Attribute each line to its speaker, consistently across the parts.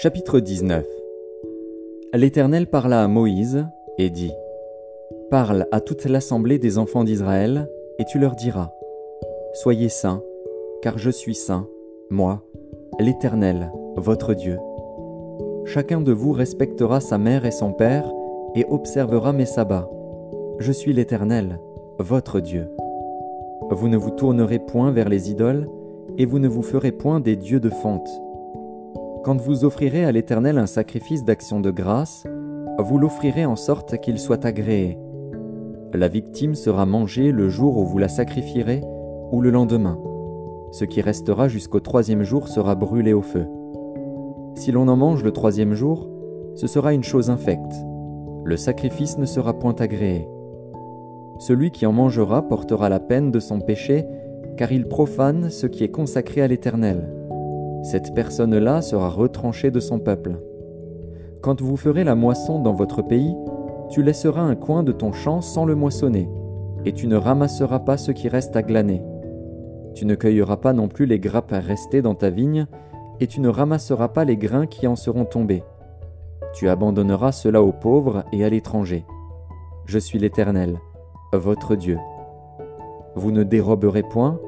Speaker 1: Chapitre 19 L'Éternel parla à Moïse et dit Parle à toute l'assemblée des enfants d'Israël, et tu leur diras Soyez saints, car je suis saint, moi, l'Éternel, votre Dieu. Chacun de vous respectera sa mère et son père, et observera mes sabbats. Je suis l'Éternel, votre Dieu. Vous ne vous tournerez point vers les idoles, et vous ne vous ferez point des dieux de fonte quand vous offrirez à l'Éternel un sacrifice d'action de grâce, vous l'offrirez en sorte qu'il soit agréé. La victime sera mangée le jour où vous la sacrifierez ou le lendemain. Ce qui restera jusqu'au troisième jour sera brûlé au feu. Si l'on en mange le troisième jour, ce sera une chose infecte. Le sacrifice ne sera point agréé. Celui qui en mangera portera la peine de son péché, car il profane ce qui est consacré à l'Éternel cette personne-là sera retranchée de son peuple. Quand vous ferez la moisson dans votre pays, tu laisseras un coin de ton champ sans le moissonner, et tu ne ramasseras pas ce qui reste à glaner. Tu ne cueilleras pas non plus les grappes restées dans ta vigne, et tu ne ramasseras pas les grains qui en seront tombés. Tu abandonneras cela aux pauvres et à l'étranger. Je suis l'Éternel, votre Dieu. Vous ne déroberez point,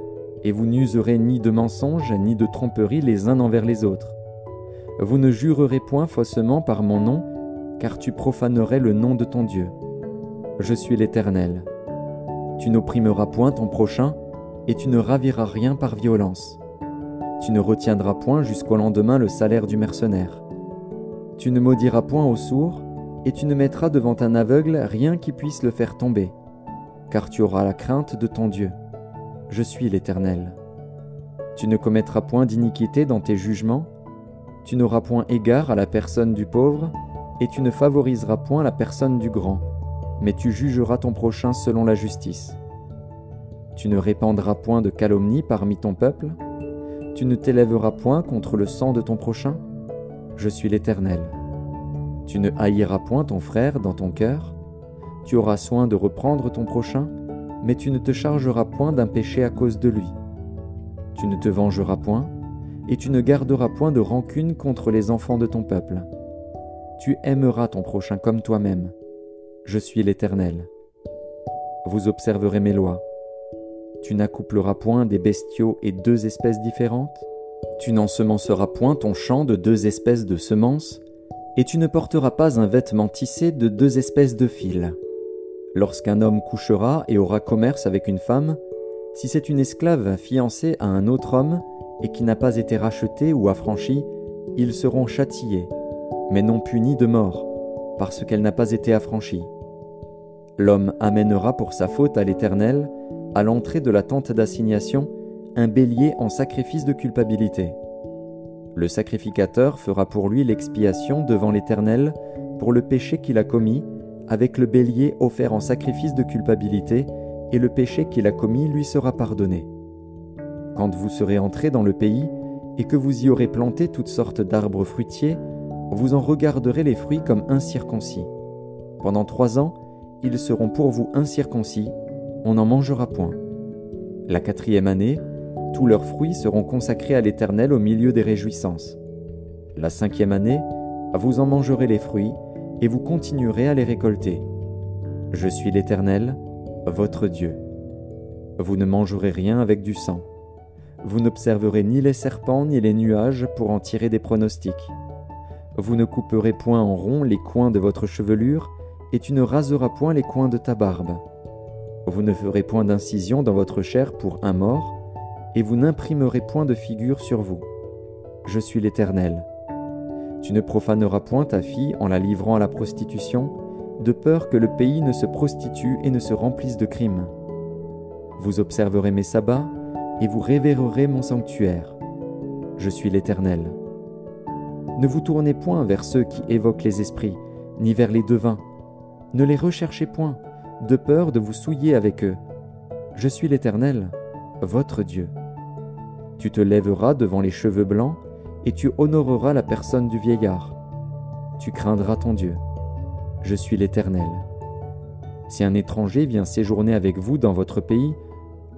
Speaker 1: et vous n'userez ni de mensonges ni de tromperies les uns envers les autres. Vous ne jurerez point faussement par mon nom, car tu profanerais le nom de ton Dieu. Je suis l'Éternel. Tu n'opprimeras point ton prochain, et tu ne raviras rien par violence. Tu ne retiendras point jusqu'au lendemain le salaire du mercenaire. Tu ne maudiras point au sourd, et tu ne mettras devant un aveugle rien qui puisse le faire tomber, car tu auras la crainte de ton Dieu je suis l'Éternel. Tu ne commettras point d'iniquité dans tes jugements, tu n'auras point égard à la personne du pauvre, et tu ne favoriseras point la personne du grand, mais tu jugeras ton prochain selon la justice. Tu ne répandras point de calomnie parmi ton peuple, tu ne t'élèveras point contre le sang de ton prochain, je suis l'Éternel. Tu ne haïras point ton frère dans ton cœur, tu auras soin de reprendre ton prochain, mais tu ne te chargeras point d'un péché à cause de lui. Tu ne te vengeras point, et tu ne garderas point de rancune contre les enfants de ton peuple. Tu aimeras ton prochain comme toi-même. Je suis l'Éternel. Vous observerez mes lois. Tu n'accoupleras point des bestiaux et deux espèces différentes. Tu n'ensemenceras point ton champ de deux espèces de semences, et tu ne porteras pas un vêtement tissé de deux espèces de fils. Lorsqu'un homme couchera et aura commerce avec une femme, si c'est une esclave fiancée à un autre homme et qui n'a pas été rachetée ou affranchie, ils seront châtiés, mais non punis de mort, parce qu'elle n'a pas été affranchie. L'homme amènera pour sa faute à l'Éternel, à l'entrée de la tente d'assignation, un bélier en sacrifice de culpabilité. Le sacrificateur fera pour lui l'expiation devant l'Éternel pour le péché qu'il a commis, avec le bélier offert en sacrifice de culpabilité, et le péché qu'il a commis lui sera pardonné. Quand vous serez entrés dans le pays, et que vous y aurez planté toutes sortes d'arbres fruitiers, vous en regarderez les fruits comme incirconcis. Pendant trois ans, ils seront pour vous incirconcis, on n'en mangera point. La quatrième année, tous leurs fruits seront consacrés à l'Éternel au milieu des réjouissances. La cinquième année, vous en mangerez les fruits, et vous continuerez à les récolter. Je suis l'Éternel, votre Dieu. Vous ne mangerez rien avec du sang. Vous n'observerez ni les serpents ni les nuages pour en tirer des pronostics. Vous ne couperez point en rond les coins de votre chevelure, et tu ne raseras point les coins de ta barbe. Vous ne ferez point d'incision dans votre chair pour un mort, et vous n'imprimerez point de figure sur vous. Je suis l'Éternel. Tu ne profaneras point ta fille en la livrant à la prostitution, de peur que le pays ne se prostitue et ne se remplisse de crimes. Vous observerez mes sabbats, et vous révérerez mon sanctuaire. Je suis l'Éternel. Ne vous tournez point vers ceux qui évoquent les esprits, ni vers les devins. Ne les recherchez point, de peur de vous souiller avec eux. Je suis l'Éternel, votre Dieu. Tu te lèveras devant les cheveux blancs, et tu honoreras la personne du vieillard. Tu craindras ton Dieu. Je suis l'Éternel. Si un étranger vient séjourner avec vous dans votre pays,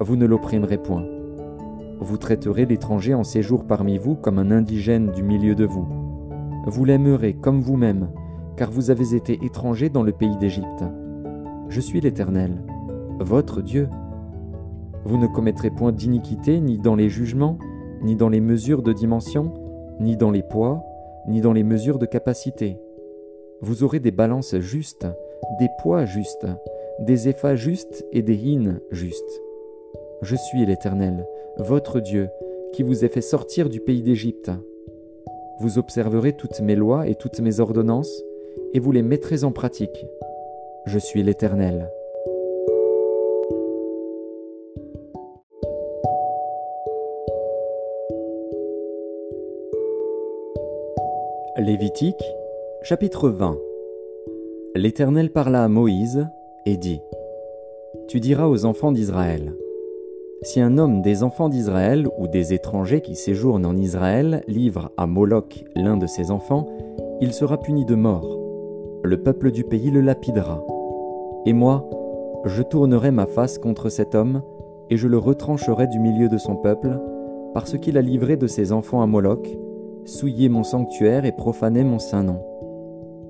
Speaker 1: vous ne l'opprimerez point. Vous traiterez l'étranger en séjour parmi vous comme un indigène du milieu de vous. Vous l'aimerez comme vous-même, car vous avez été étranger dans le pays d'Égypte. Je suis l'Éternel, votre Dieu. Vous ne commettrez point d'iniquité ni dans les jugements, ni dans les mesures de dimension, ni dans les poids, ni dans les mesures de capacité. Vous aurez des balances justes, des poids justes, des effats justes et des hines justes. Je suis l'Éternel, votre Dieu, qui vous ai fait sortir du pays d'Égypte. Vous observerez toutes mes lois et toutes mes ordonnances, et vous les mettrez en pratique. Je suis l'Éternel. Lévitique, chapitre 20 L'Éternel parla à Moïse et dit Tu diras aux enfants d'Israël Si un homme des enfants d'Israël ou des étrangers qui séjournent en Israël livre à Moloch l'un de ses enfants, il sera puni de mort. Le peuple du pays le lapidera. Et moi, je tournerai ma face contre cet homme, et je le retrancherai du milieu de son peuple, parce qu'il a livré de ses enfants à Moloch, souiller mon sanctuaire et profaner mon saint nom.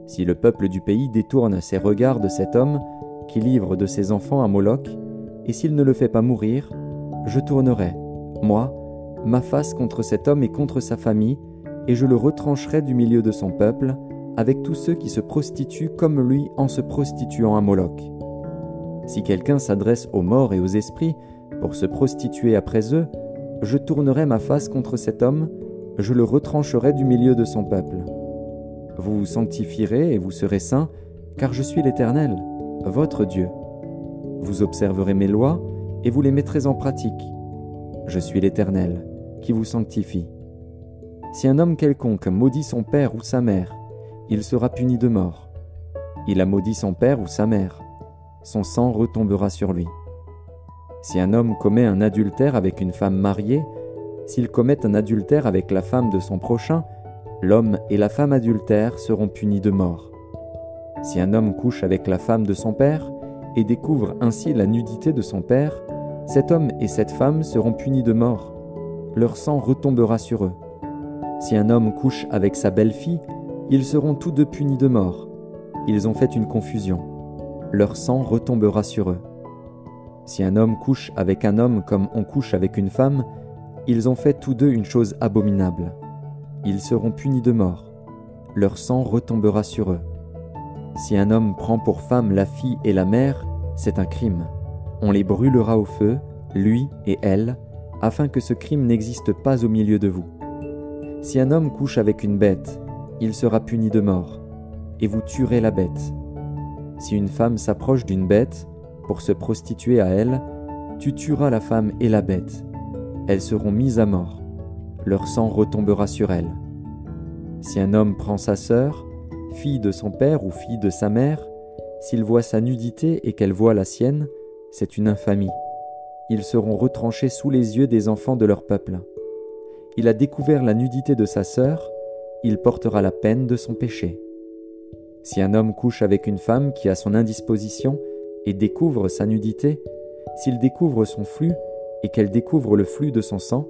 Speaker 1: Si le peuple du pays détourne ses regards de cet homme qui livre de ses enfants à Moloch, et s'il ne le fait pas mourir, je tournerai, moi, ma face contre cet homme et contre sa famille, et je le retrancherai du milieu de son peuple, avec tous ceux qui se prostituent comme lui en se prostituant à Moloch. Si quelqu'un s'adresse aux morts et aux esprits pour se prostituer après eux, je tournerai ma face contre cet homme je le retrancherai du milieu de son peuple. Vous vous sanctifierez et vous serez saints, car je suis l'Éternel, votre Dieu. Vous observerez mes lois et vous les mettrez en pratique. Je suis l'Éternel, qui vous sanctifie. Si un homme quelconque maudit son père ou sa mère, il sera puni de mort. Il a maudit son père ou sa mère, son sang retombera sur lui. Si un homme commet un adultère avec une femme mariée, s'il commet un adultère avec la femme de son prochain, l'homme et la femme adultère seront punis de mort. Si un homme couche avec la femme de son père et découvre ainsi la nudité de son père, cet homme et cette femme seront punis de mort. Leur sang retombera sur eux. Si un homme couche avec sa belle-fille, ils seront tous deux punis de mort. Ils ont fait une confusion. Leur sang retombera sur eux. Si un homme couche avec un homme comme on couche avec une femme, ils ont fait tous deux une chose abominable. Ils seront punis de mort. Leur sang retombera sur eux. Si un homme prend pour femme la fille et la mère, c'est un crime. On les brûlera au feu, lui et elle, afin que ce crime n'existe pas au milieu de vous. Si un homme couche avec une bête, il sera puni de mort, et vous tuerez la bête. Si une femme s'approche d'une bête pour se prostituer à elle, tu tueras la femme et la bête elles seront mises à mort. Leur sang retombera sur elles. Si un homme prend sa sœur, fille de son père ou fille de sa mère, s'il voit sa nudité et qu'elle voit la sienne, c'est une infamie. Ils seront retranchés sous les yeux des enfants de leur peuple. Il a découvert la nudité de sa sœur, il portera la peine de son péché. Si un homme couche avec une femme qui a son indisposition et découvre sa nudité, s'il découvre son flux, et qu'elle découvre le flux de son sang,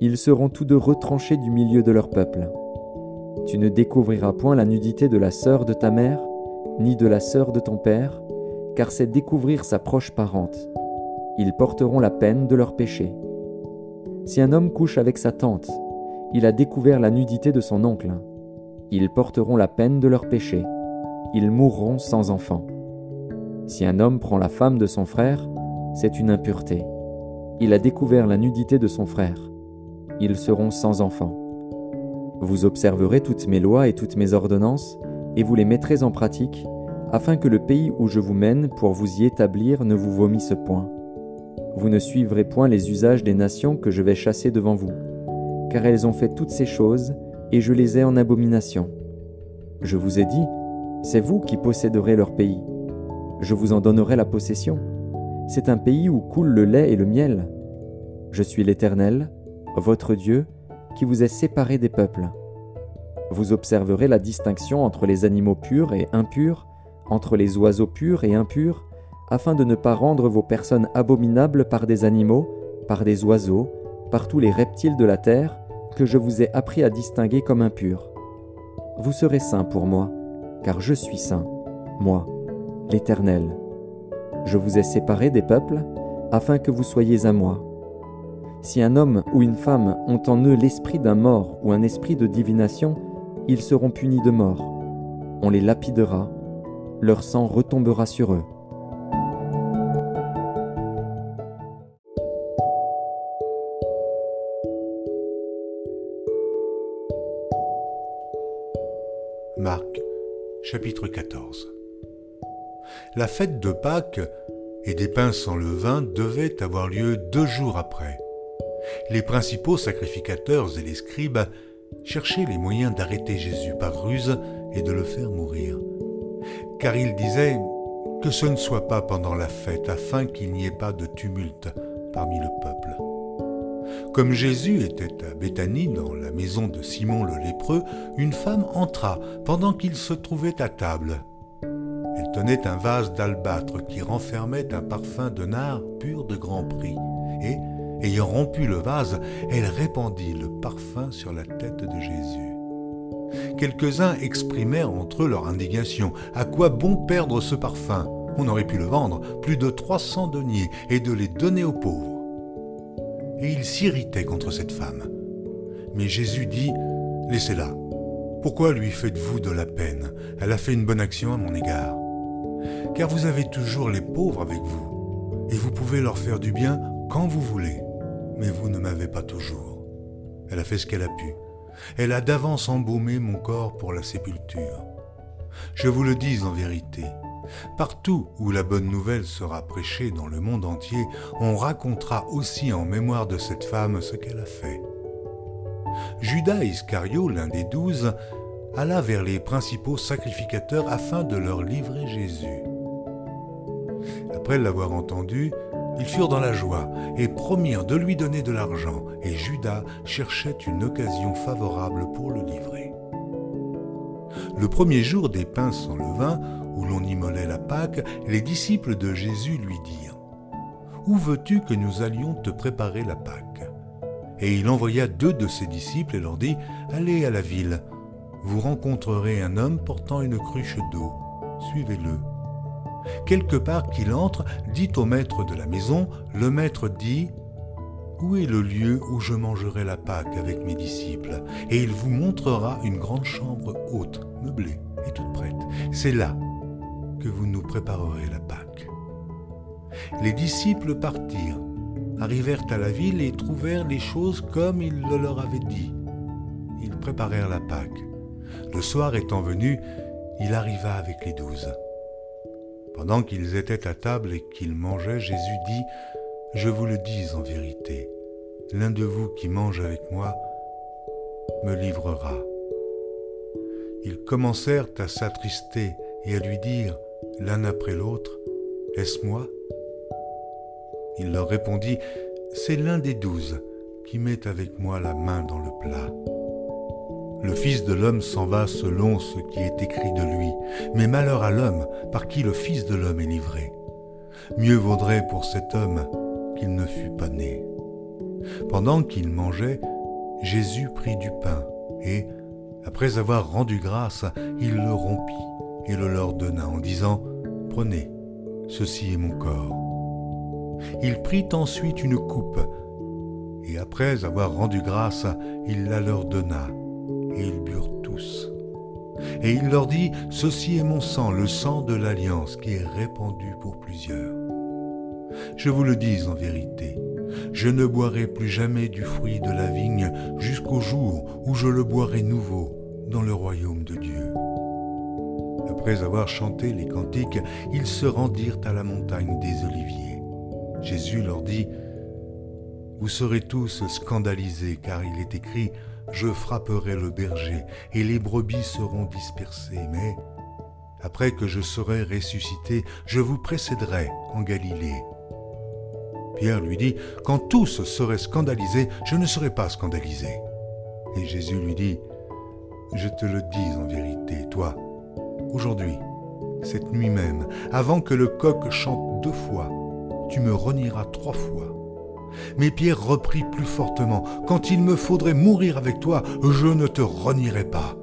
Speaker 1: ils seront tous deux retranchés du milieu de leur peuple. Tu ne découvriras point la nudité de la sœur de ta mère, ni de la sœur de ton père, car c'est découvrir sa proche parente. Ils porteront la peine de leur péché. Si un homme couche avec sa tante, il a découvert la nudité de son oncle. Ils porteront la peine de leur péché. Ils mourront sans enfant. Si un homme prend la femme de son frère, c'est une impureté il a découvert la nudité de son frère. Ils seront sans enfants. Vous observerez toutes mes lois et toutes mes ordonnances, et vous les mettrez en pratique, afin que le pays où je vous mène pour vous y établir ne vous vomisse point. Vous ne suivrez point les usages des nations que je vais chasser devant vous, car elles ont fait toutes ces choses, et je les ai en abomination. Je vous ai dit, c'est vous qui posséderez leur pays. Je vous en donnerai la possession c'est un pays où coule le lait et le miel. Je suis l'Éternel, votre Dieu, qui vous est séparé des peuples. Vous observerez la distinction entre les animaux purs et impurs, entre les oiseaux purs et impurs, afin de ne pas rendre vos personnes abominables par des animaux, par des oiseaux, par tous les reptiles de la terre que je vous ai appris à distinguer comme impurs. Vous serez saints pour moi, car je suis saint, moi, l'Éternel. Je vous ai séparés des peuples, afin que vous soyez à moi. Si un homme ou une femme ont en eux l'esprit d'un mort ou un esprit de divination, ils seront punis de mort. On les lapidera, leur sang retombera sur eux.
Speaker 2: Marc chapitre 14 La fête de Pâques et des pains sans levain devait avoir lieu deux jours après. Les principaux sacrificateurs et les scribes cherchaient les moyens d'arrêter Jésus par ruse et de le faire mourir. Car ils disaient que ce ne soit pas pendant la fête afin qu'il n'y ait pas de tumulte parmi le peuple. Comme Jésus était à Béthanie, dans la maison de Simon le lépreux, une femme entra pendant qu'il se trouvait à table. Elle tenait un vase d'albâtre qui renfermait un parfum de nard pur de grand prix, et, ayant rompu le vase, elle répandit le parfum sur la tête de Jésus. Quelques-uns exprimèrent entre eux leur indignation. À quoi bon perdre ce parfum? On aurait pu le vendre plus de 300 deniers et de les donner aux pauvres. Et ils s'irritaient contre cette femme. Mais Jésus dit, Laissez-la. Pourquoi lui faites-vous de la peine? Elle a fait une bonne action à mon égard. Car vous avez toujours les pauvres avec vous, et vous pouvez leur faire du bien quand vous voulez mais vous ne m'avez pas toujours. Elle a fait ce qu'elle a pu. Elle a d'avance embaumé mon corps pour la sépulture. Je vous le dis en vérité, partout où la bonne nouvelle sera prêchée dans le monde entier, on racontera aussi en mémoire de cette femme ce qu'elle a fait. Judas Iscario, l'un des douze, alla vers les principaux sacrificateurs afin de leur livrer Jésus. Après l'avoir entendu, ils furent dans la joie et promirent de lui donner de l'argent, et Judas cherchait une occasion favorable pour le livrer. Le premier jour des pains sans levain, où l'on immolait la Pâque, les disciples de Jésus lui dirent Où veux-tu que nous allions te préparer la Pâque? Et il envoya deux de ses disciples et leur dit Allez à la ville, vous rencontrerez un homme portant une cruche d'eau, suivez-le quelque part qu'il entre, dit au maître de la maison, le maître dit, Où est le lieu où je mangerai la Pâque avec mes disciples? Et il vous montrera une grande chambre haute, meublée et toute prête. C'est là que vous nous préparerez la Pâque. Les disciples partirent, arrivèrent à la ville et trouvèrent les choses comme il le leur avait dit. Ils préparèrent la Pâque. Le soir étant venu, il arriva avec les douze. Pendant qu'ils étaient à table et qu'ils mangeaient, Jésus dit, Je vous le dis en vérité, l'un de vous qui mange avec moi me livrera. Ils commencèrent à s'attrister et à lui dire, l'un après l'autre, Est-ce moi? Il leur répondit, C'est l'un des douze qui met avec moi la main dans le plat. Le Fils de l'homme s'en va selon ce qui est écrit de lui, mais malheur à l'homme par qui le Fils de l'homme est livré. Mieux vaudrait pour cet homme qu'il ne fût pas né. Pendant qu'il mangeait, Jésus prit du pain et, après avoir rendu grâce, il le rompit et le leur donna en disant, Prenez, ceci est mon corps. Il prit ensuite une coupe, et après avoir rendu grâce, il la leur donna et ils burent tous. Et il leur dit, Ceci est mon sang, le sang de l'alliance qui est répandu pour plusieurs. Je vous le dis en vérité, je ne boirai plus jamais du fruit de la vigne jusqu'au jour où je le boirai nouveau dans le royaume de Dieu. Après avoir chanté les cantiques, ils se rendirent à la montagne des Oliviers. Jésus leur dit, Vous serez tous scandalisés car il est écrit, je frapperai le berger, et les brebis seront dispersées, mais après que je serai ressuscité, je vous précéderai en Galilée. Pierre lui dit, Quand tous seraient scandalisés, je ne serai pas scandalisé. Et Jésus lui dit, Je te le dis en vérité, toi, aujourd'hui, cette nuit même, avant que le coq chante deux fois, tu me renieras trois fois. Mais Pierre reprit plus fortement, Quand il me faudrait mourir avec toi, je ne te renierai pas.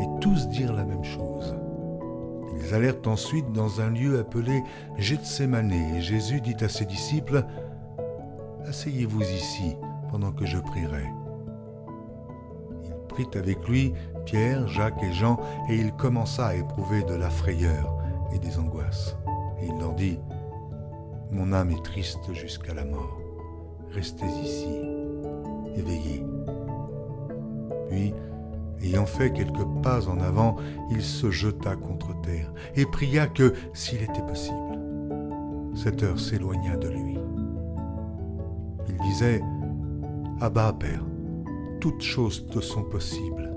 Speaker 2: Et tous dirent la même chose. Ils allèrent ensuite dans un lieu appelé Gethsemane, et Jésus dit à ses disciples, Asseyez-vous ici pendant que je prierai. Il prit avec lui Pierre, Jacques et Jean, et il commença à éprouver de la frayeur et des angoisses. Et il leur dit, Mon âme est triste jusqu'à la mort. Restez ici, éveillez. Puis, ayant fait quelques pas en avant, il se jeta contre terre et pria que, s'il était possible, cette heure s'éloignât de lui. Il disait, Abba, Père, toutes choses te sont possibles.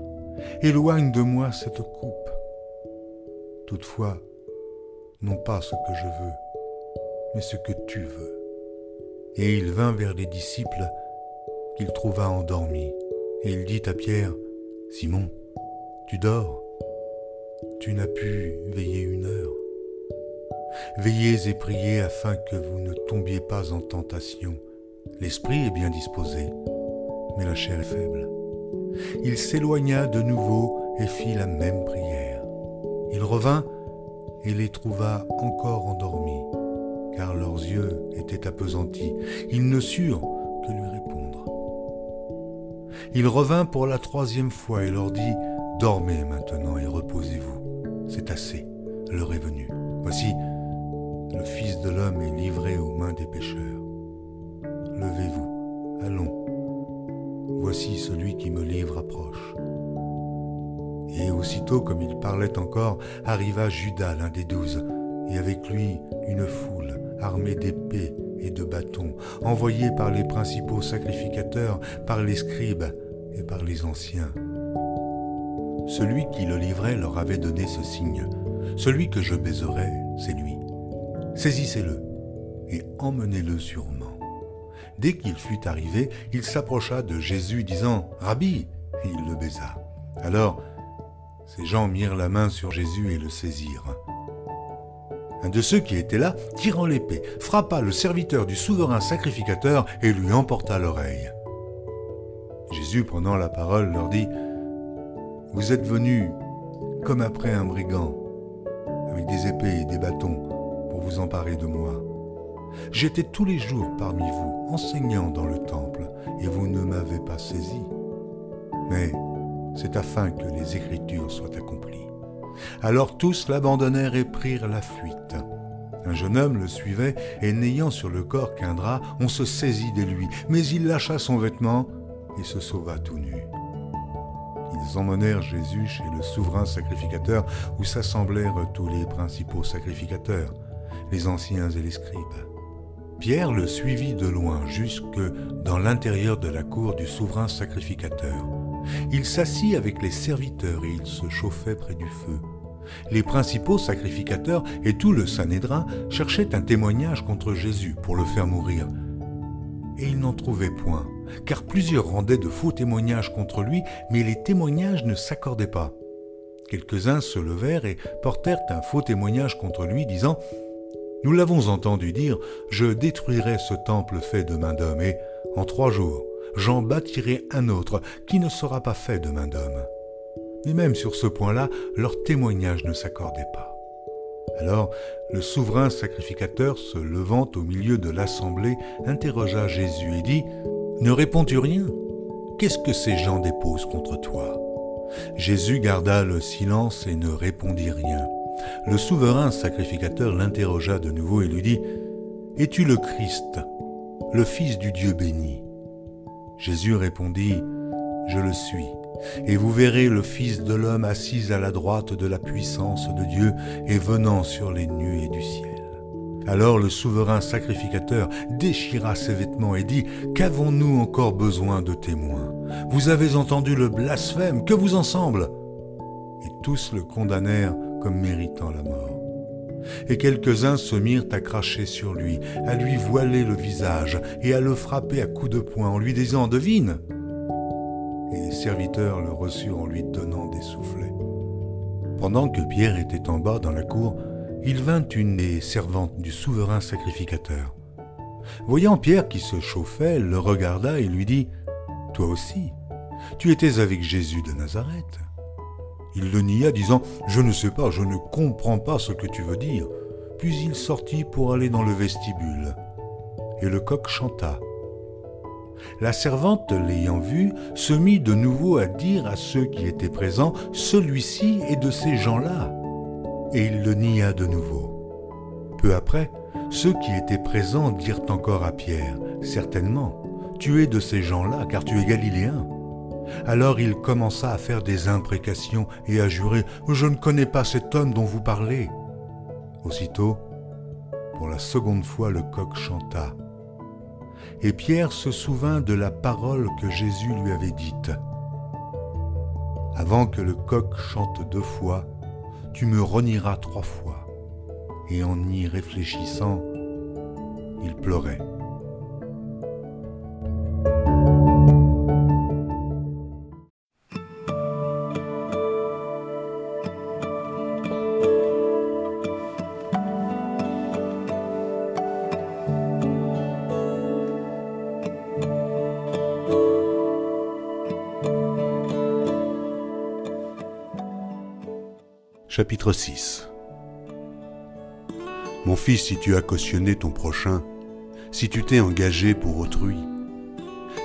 Speaker 2: Éloigne de moi cette coupe. Toutefois, non pas ce que je veux, mais ce que tu veux. Et il vint vers les disciples qu'il trouva endormis, et il dit à Pierre, Simon, tu dors, tu n'as pu veiller une heure. Veillez et priez afin que vous ne tombiez pas en tentation. L'esprit est bien disposé, mais la chair est faible. Il s'éloigna de nouveau et fit la même prière. Il revint et les trouva encore endormis, car leurs yeux étaient appesantis. Ils ne surent que lui répondre. Il revint pour la troisième fois et leur dit, Dormez maintenant et reposez-vous. C'est assez, l'heure est venue. Voici, le Fils de l'homme est livré aux mains des pécheurs. Levez-vous, allons. Voici celui qui me livre approche. Et aussitôt, comme il parlait encore, arriva Judas, l'un des douze, et avec lui une foule armée d'épées et de bâtons, envoyés par les principaux sacrificateurs, par les scribes et par les anciens. Celui qui le livrait leur avait donné ce signe. Celui que je baiserai, c'est lui. Saisissez-le et emmenez-le sûrement. Dès qu'il fut arrivé, il s'approcha de Jésus, disant Rabbi, et il le baisa. Alors, ces gens mirent la main sur Jésus et le saisirent. Un de ceux qui étaient là, tirant l'épée, frappa le serviteur du souverain sacrificateur et lui emporta l'oreille. Jésus, prenant la parole, leur dit Vous êtes venus comme après un brigand, avec des épées et des bâtons, pour vous emparer de moi. J'étais tous les jours parmi vous, enseignant dans le temple, et vous ne m'avez pas saisi. Mais c'est afin que les Écritures soient accomplies. Alors tous l'abandonnèrent et prirent la fuite. Un jeune homme le suivait, et n'ayant sur le corps qu'un drap, on se saisit de lui, mais il lâcha son vêtement et se sauva tout nu. Ils emmenèrent Jésus chez le souverain sacrificateur, où s'assemblèrent tous les principaux sacrificateurs, les anciens et les scribes. Pierre le suivit de loin jusque dans l'intérieur de la cour du souverain sacrificateur. Il s'assit avec les serviteurs et il se chauffait près du feu. Les principaux sacrificateurs et tout le Sanhédrin cherchaient un témoignage contre Jésus pour le faire mourir. Et ils n'en trouvaient point, car plusieurs rendaient de faux témoignages contre lui, mais les témoignages ne s'accordaient pas. Quelques-uns se levèrent et portèrent un faux témoignage contre lui, disant nous l'avons entendu dire, je détruirai ce temple fait de main d'homme, et en trois jours, j'en bâtirai un autre qui ne sera pas fait de main d'homme. Mais même sur ce point-là, leur témoignage ne s'accordait pas. Alors, le souverain sacrificateur, se levant au milieu de l'assemblée, interrogea Jésus et dit, Ne réponds-tu rien? Qu'est-ce que ces gens déposent contre toi? Jésus garda le silence et ne répondit rien. Le souverain sacrificateur l'interrogea de nouveau et lui dit, Es-tu le Christ, le Fils du Dieu béni? Jésus répondit, Je le suis, et vous verrez le Fils de l'homme assis à la droite de la puissance de Dieu et venant sur les nuées du ciel. Alors le souverain sacrificateur déchira ses vêtements et dit, Qu'avons-nous encore besoin de témoins? Vous avez entendu le blasphème, que vous en semble? Et tous le condamnèrent comme méritant la mort. Et quelques-uns se mirent à cracher sur lui, à lui voiler le visage et à le frapper à coups de poing en lui disant Devine Et les serviteurs le reçurent en lui donnant des soufflets. Pendant que Pierre était en bas dans la cour, il vint une des servantes du souverain sacrificateur. Voyant Pierre qui se chauffait, le regarda et lui dit Toi aussi, tu étais avec Jésus de Nazareth. Il le nia, disant Je ne sais pas, je ne comprends pas ce que tu veux dire. Puis il sortit pour aller dans le vestibule. Et le coq chanta. La servante, l'ayant vu, se mit de nouveau à dire à ceux qui étaient présents Celui-ci est de ces gens-là. Et il le nia de nouveau. Peu après, ceux qui étaient présents dirent encore à Pierre Certainement, tu es de ces gens-là, car tu es galiléen. Alors il commença à faire des imprécations et à jurer Je ne connais pas cet homme dont vous parlez. Aussitôt, pour la seconde fois, le coq chanta. Et Pierre se souvint de la parole que Jésus lui avait dite. Avant que le coq chante deux fois, tu me renieras trois fois. Et en y réfléchissant, il pleurait. Chapitre 6 Mon fils, si tu as cautionné ton prochain, si tu t'es engagé pour autrui,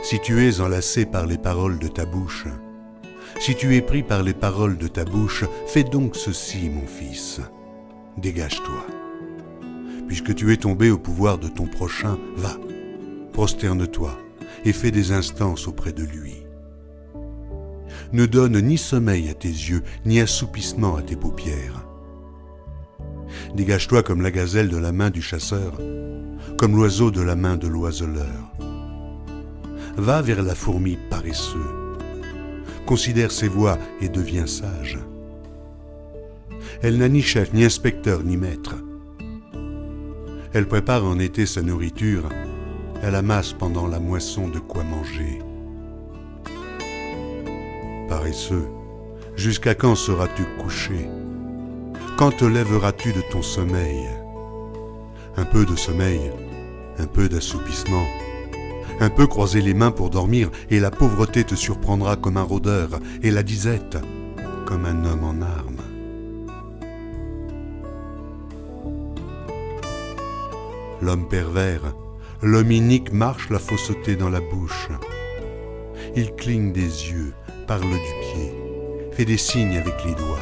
Speaker 2: si tu es enlacé par les paroles de ta bouche, si tu es pris par les paroles de ta bouche, fais donc ceci, mon fils. Dégage-toi. Puisque tu es tombé au pouvoir de ton prochain, va, prosterne-toi et fais des instances auprès de lui ne donne ni sommeil à tes yeux, ni assoupissement à tes paupières. Dégage-toi comme la gazelle de la main du chasseur, comme l'oiseau de la main de l'oiseleur. Va vers la fourmi paresseux. Considère ses voies et deviens sage. Elle n'a ni chef, ni inspecteur, ni maître. Elle prépare en été sa nourriture, elle amasse pendant la moisson de quoi manger paresseux, jusqu'à quand seras-tu couché? Quand te lèveras-tu de ton sommeil? Un peu de sommeil, un peu d'assoupissement, un peu croiser les mains pour dormir, et la pauvreté te surprendra comme un rôdeur, et la disette comme un homme en armes. L'homme pervers, l'homme inique marche la fausseté dans la bouche. Il cligne des yeux, parle du pied, fait des signes avec les doigts.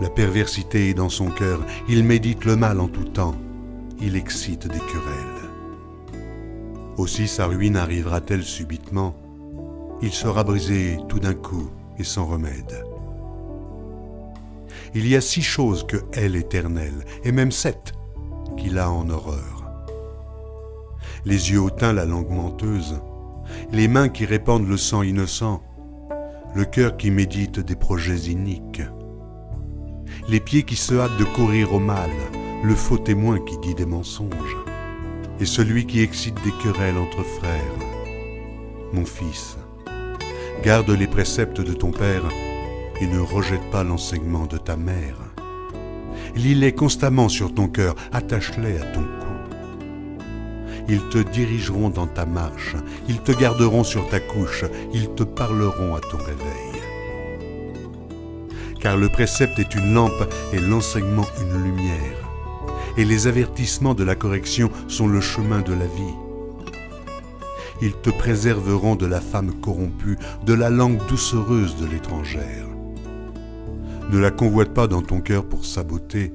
Speaker 2: La perversité est dans son cœur, il médite le mal en tout temps, il excite des querelles. Aussi sa ruine arrivera-t-elle subitement Il sera brisé tout d'un coup et sans remède. Il y a six choses que elle éternelle, et même sept, qu'il a en horreur. Les yeux hautains, la langue menteuse, les mains qui répandent le sang innocent, le cœur qui médite des projets iniques, les pieds qui se hâtent de courir au mal, le faux témoin qui dit des mensonges, et celui qui excite des querelles entre frères. Mon fils, garde les préceptes de ton père et ne rejette pas l'enseignement de ta mère. Lis-les constamment sur ton cœur, attache-les à ton cou. Ils te dirigeront dans ta marche, ils te garderont sur ta couche, ils te parleront à ton réveil. Car le précepte est une lampe et l'enseignement une lumière. Et les avertissements de la correction sont le chemin de la vie. Ils te préserveront de la femme corrompue, de la langue doucereuse de l'étrangère. Ne la convoite pas dans ton cœur pour sa beauté,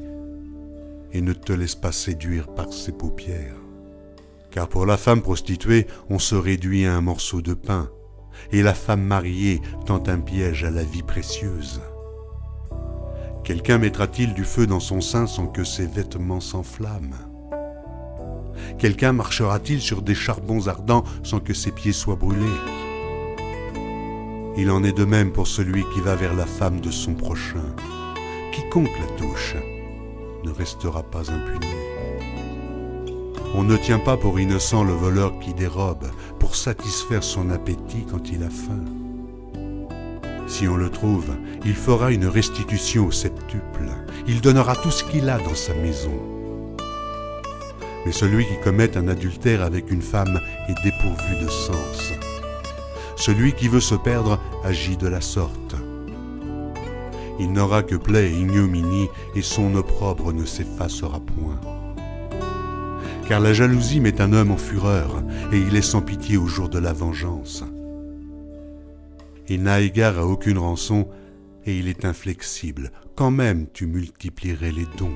Speaker 2: et ne te laisse pas séduire par ses paupières car pour la femme prostituée, on se réduit à un morceau de pain, et la femme mariée tente un piège à la vie précieuse. Quelqu'un mettra-t-il du feu dans son sein sans que ses vêtements s'enflamment? Quelqu'un marchera-t-il sur des charbons ardents sans que ses pieds soient brûlés? Il en est de même pour celui qui va vers la femme de son prochain. Quiconque la touche ne restera pas impuni. On ne tient pas pour innocent le voleur qui dérobe pour satisfaire son appétit quand il a faim. Si on le trouve, il fera une restitution au septuple. Il donnera tout ce qu'il a dans sa maison. Mais celui qui commet un adultère avec une femme est dépourvu de sens. Celui qui veut se perdre agit de la sorte. Il n'aura que plaie et ignominie, et son opprobre ne s'effacera point. Car la jalousie met un homme en fureur, et il est sans pitié au jour de la vengeance. Il n'a égard à aucune rançon, et il est inflexible. Quand même tu multiplierais les dons.